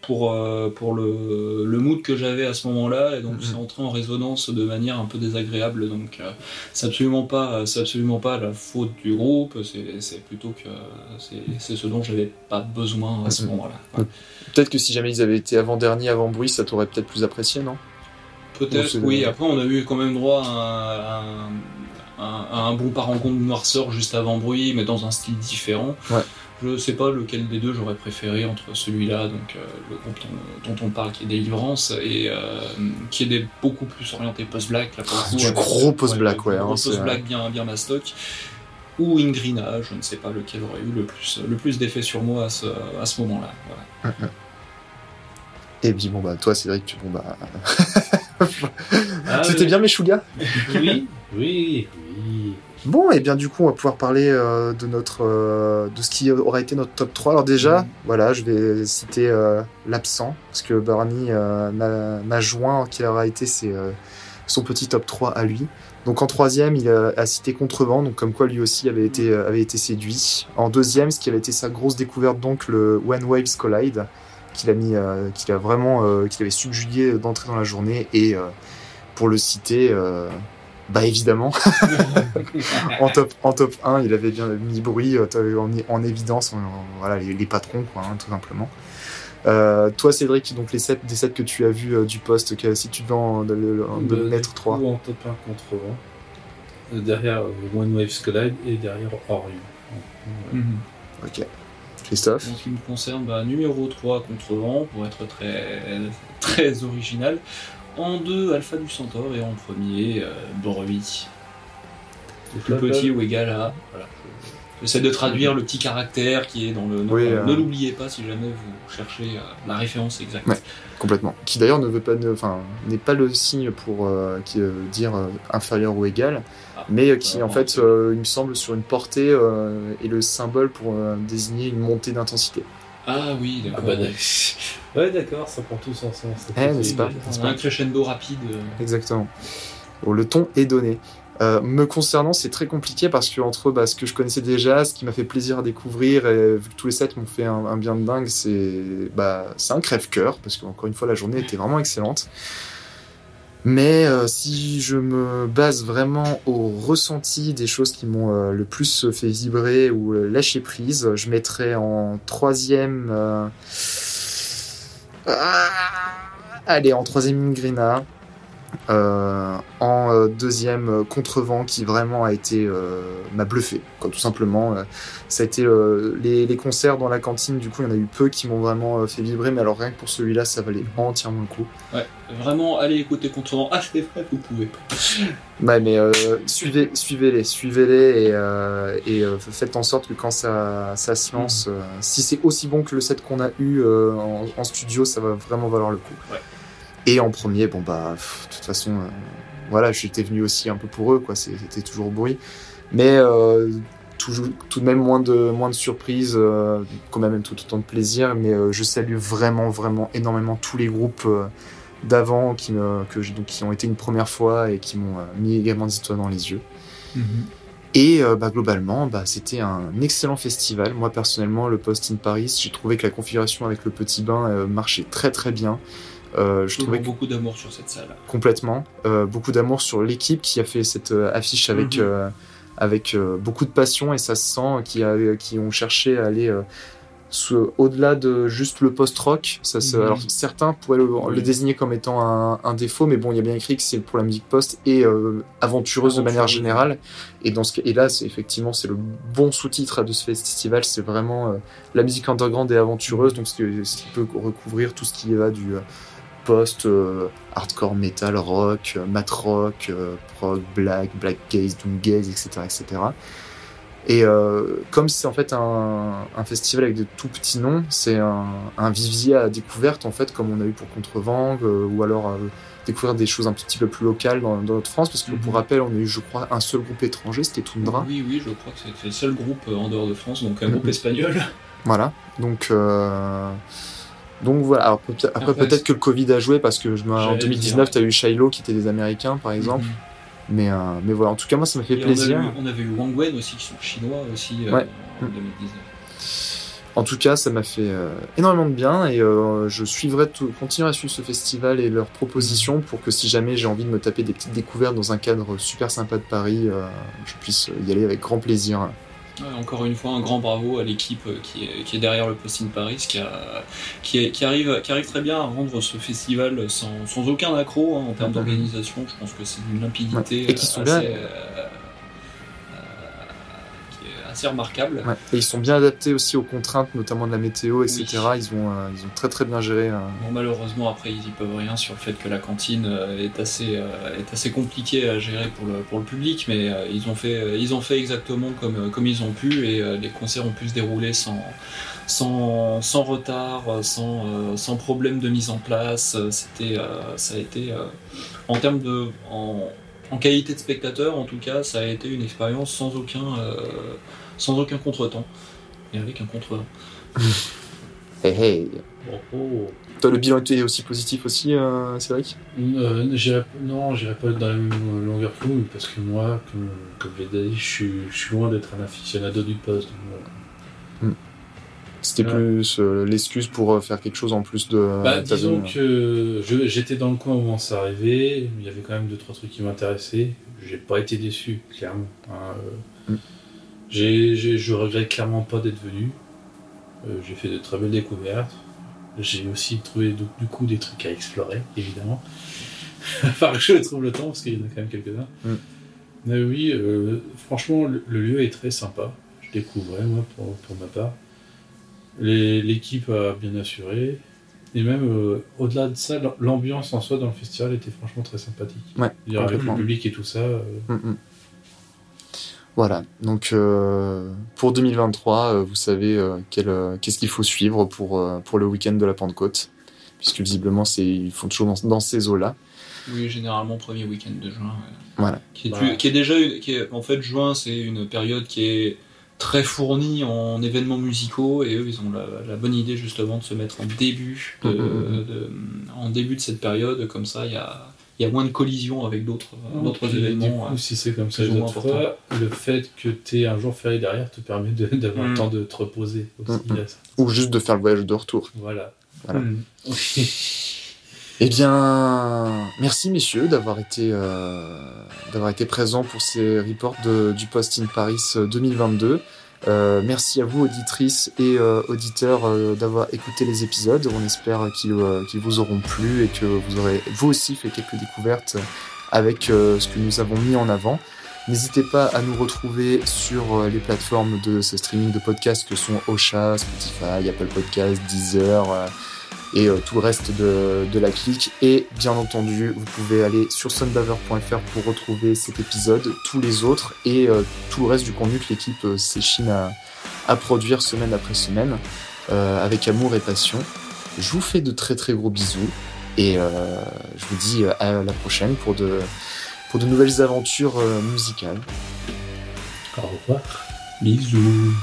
pour, euh, pour le, le, mood que j'avais à ce moment-là, et donc mhm. c'est entré en résonance de manière un peu désagréable. Donc euh, c'est absolument pas, c'est absolument pas la faute du groupe, c'est plutôt que c'est ce dont j'avais pas besoin à ce mhm. moment-là. Peut-être que si jamais ils avaient été avant-dernier, avant bruit, ça t'aurait peut-être plus apprécié, non? Peut-être, oui. Après, on a eu quand même droit à un, à un bon parangon de noirceur juste avant bruit, mais dans un style différent. Ouais. Je sais pas lequel des deux j'aurais préféré entre celui-là, donc euh, le groupe dont, on parle qui est Délivrance, et euh, qui est des, beaucoup plus orienté post-black. Là, pour du gros post-black, ouais. Hein, post-black bien, bien mastoc. Ou Ingrina, je ne sais pas lequel aurait eu le plus, le plus d'effet sur moi à ce, à ce moment-là. Voilà. Mm. Et puis bon bah toi Cédric, bon bah ah, c'était bien mes chougas Oui, oui, oui. Bon, et bien du coup, on va pouvoir parler euh, de notre euh, de ce qui aura été notre top 3. Alors déjà, mm. voilà, je vais citer euh, l'absent, parce que Bernie m'a joint qu'il aura été ses, son petit top 3 à lui. Donc en troisième, il a, cité Contrevent, donc comme quoi lui aussi avait été, avait été séduit. En deuxième, ce qui avait été sa grosse découverte, donc le When Waves Collide, qu'il a mis, qu'il a vraiment, qu'il avait subjugué d'entrer dans la journée. Et pour le citer, bah évidemment. en, top, en top 1, il avait bien mis bruit euh, en, en évidence voilà, les, patrons, quoi, hein, tout simplement. Euh, toi, Cédric, donc les 7 des 7 que tu as vus euh, du poste, que, si tu veux en, de, de mettre 3. En top 1 contre vent. Derrière One Wave Collide et derrière Orion. Mhm. Ok. Christophe En ce qui me concerne, bah, numéro 3 contre vent, pour être très, très original en deux Alpha du Centaure et en premier euh, Bruit. Plus petit ou égal à. Voilà. J'essaie de traduire le petit caractère qui est dans le nom. Euh. Ne l'oubliez pas si jamais vous cherchez euh, la référence exacte. complètement. Qui d'ailleurs ne veut pas, enfin, n'est pas le signe pour euh, qui, dire inférieur ou égal, ah, mais qui en fait, il me semble, sur une portée est le symbole pour désigner une montée d'intensité. Ah oui, d'accord. Ah bah, ouais, d'accord, ça prend tout son sens. Eh, n'est-ce pas C'est un crescendo rapide. Euh. Exactement. le ton est donné. Euh, me concernant, c'est très compliqué parce que entre bah, ce que je connaissais déjà, ce qui m'a fait plaisir à découvrir, et vu que tous les sets m'ont fait un, bien de dingue, c'est bah, un crève-cœur parce qu'encore une fois, la journée était vraiment excellente. Mais euh, si je me base vraiment au ressenti des choses qui m'ont euh, le plus fait vibrer ou euh, lâcher prise, je mettrais en troisième. Ah, allez, en troisième Ingrina. Euh, en euh, deuxième euh, contrevent qui vraiment a été m'a bluffé quoi, tout simplement. Ça a été les, les, concerts dans la cantine du coup il y en a eu peu qui m'ont vraiment fait vibrer mais alors rien que pour celui-là ça valait entièrement le coup. Ouais vraiment allez écouter contrevent. Ah c'est vrai vous pouvez ouais mais suivez suivez-les suivez-les et, et faites en sorte que quand ça, ça se lance mm. si c'est aussi bon que le set qu'on a eu en, en, studio ça va vraiment valoir le coup. Ouais. Et en premier, bon bah, de toute façon, euh, voilà, j'étais venu aussi un peu pour eux, quoi. C'était toujours bruit, mais euh, toujours, tout de même moins de moins de surprises, euh, quand même tout autant de plaisir. Mais je salue vraiment, vraiment énormément tous les groupes d'avant qui me, que donc, qui ont été une première fois et qui m'ont mis également des étoiles dans les yeux. Mm-hmm. Et bah, globalement, bah, c'était un excellent festival. Moi personnellement, le Post in Paris, j'ai trouvé que la configuration avec le petit bain marchait très très bien. Euh, je trouvais beaucoup d'amour sur cette salle. Complètement, euh, beaucoup d'amour sur l'équipe qui a fait cette euh, affiche avec mhm. avec beaucoup de passion et ça se sent qui a qui ont cherché à aller au-delà de juste le post-rock. Ça, mhm. Alors certains pourraient le, désigner comme étant un, défaut, mais bon, il y a bien écrit que c'est pour la musique post et aventureuse de manière générale. Et dans ce et là, c'est effectivement c'est le bon sous-titre de ce festival. C'est vraiment la musique underground et aventureuse, donc ce qui, ce qui, peut recouvrir tout ce qui va du post, hardcore metal, rock, mat rock, prog, black, black gaze, doom gaze, etc., etc. Et comme c'est en fait un, festival avec de tout petits noms, c'est un, vivier à découverte en fait, comme on a eu pour Contrevang, ou alors découvrir des choses un petit peu plus locales dans, notre France, parce que pour mhm. rappel, on a eu, je crois, un seul groupe étranger, c'était Tundra. Oui, oui, je crois que c'était le seul groupe en dehors de France, donc un groupe mhm. espagnol. Voilà, donc. Donc voilà, après, peut-être que le Covid a joué parce que je en 2019, tu as eu Shiloh qui était des Américains par exemple. Mhm. Mais, euh, mais voilà, en tout cas, moi ça m'a fait plaisir. On, avait eu Wang Wen aussi qui sont chinois aussi euh, en 2019. En tout cas, ça m'a fait euh, énormément de bien et euh, je suivrai tout, continuer à suivre ce festival et leurs propositions pour que si jamais j'ai envie de me taper des petites découvertes dans un cadre super sympa de Paris, euh, je puisse y aller avec grand plaisir. Encore une fois, un grand bravo à l'équipe qui est, qui est, derrière le Posting Paris, qui, a, qui, qui, arrive, qui arrive très bien à rendre ce festival sans, sans aucun accro hein, en termes d'organisation. Je pense que c'est d'une limpidité. Et qui sont bien assez remarquable. Et ils sont bien adaptés aussi aux contraintes, notamment de la météo, etc. Ils, ont, euh, ils ont très très bien géré. Euh. Bon, malheureusement, après, ils y peuvent rien sur le fait que la cantine euh, est assez, est assez compliquée à gérer pour le, pour le public, mais ils, ont fait, ils ont fait exactement comme, comme ils ont pu et les concerts ont pu se dérouler sans, sans, sans retard, sans, sans problème de mise en place. C'était, ça a été, en termes de. En, en qualité de spectateur, en tout cas, ça a été une expérience sans aucun, sans aucun contretemps. Et avec un contre hey hey oh, Toi, le bilan était aussi positif aussi, euh, Cédric? Euh, Non, j'irai pas dans la même longueur que vous, parce que moi, comme, comme je l'ai dit, je suis, je suis loin d'être un aficionado du poste. Hmm. C'était plus euh, l'excuse pour euh, faire quelque chose en plus de. Bah, disons que j'étais dans le coin au moment où ça arrivait, il y avait quand même deux trois trucs qui m'intéressaient. J'ai pas été déçu, clairement. Hein, hmm. Je regrette clairement pas d'être venu. Euh, j'ai fait de très belles découvertes. J'ai aussi trouvé du, coup des trucs à explorer, évidemment. enfin, je trouve le temps, parce qu'il y en a quand même quelques-uns. Mm. Mais oui, euh, franchement, le, lieu est très sympa. Je découvrais, moi, pour, ma part. L'équipe a bien assuré. Et même, euh, au-delà de ça, l'ambiance en soi dans le festival était franchement très sympathique. Ouais, avec le public et tout ça. Mm, mm. Voilà, donc euh, pour 2023, euh, vous savez euh, qu'est-ce qu'il faut suivre pour, pour le week-end de la Pentecôte, puisque visiblement ils font toujours dans, ces eaux-là. Oui, généralement premier week-end de juin. Voilà. Qui est, qui est déjà, qui est, en fait, juin, c'est une période qui est très fournie en événements musicaux et eux, ils ont la, bonne idée justement de se mettre en début mm, mm, mm, de, en début de cette période, comme ça, il y a il y a moins de collisions avec d'autres d'autres événements. Du si c'est comme ça, fois, le fait que tu aies un jour férié derrière te permet d'avoir le mm. temps de te reposer aussi. Mm, mm. Ou juste de faire le voyage de retour. Voilà. eh bien, merci messieurs d'avoir été, euh, d'avoir été présents pour ces reports de, du Post in Paris 2022. Euh, merci à vous, auditrices et euh, auditeurs, euh, d'avoir écouté les épisodes. On espère qu'ils vous auront plu et que vous aurez vous aussi fait quelques découvertes avec ce que nous avons mis en avant. N'hésitez pas à nous retrouver sur les plateformes de ce streaming de podcasts que sont Ocha, Spotify, Apple Podcasts, Deezer et euh, tout le reste de, de, la clique. Et bien entendu, vous pouvez aller sur sunbaver.fr pour retrouver cet épisode, tous les autres et euh, tout le reste du contenu que l'équipe euh, s'échine à, à, produire semaine après semaine avec amour et passion. Je vous fais de très très gros bisous et je vous dis à la prochaine pour de, pour de nouvelles aventures musicales. Au revoir. Bisous.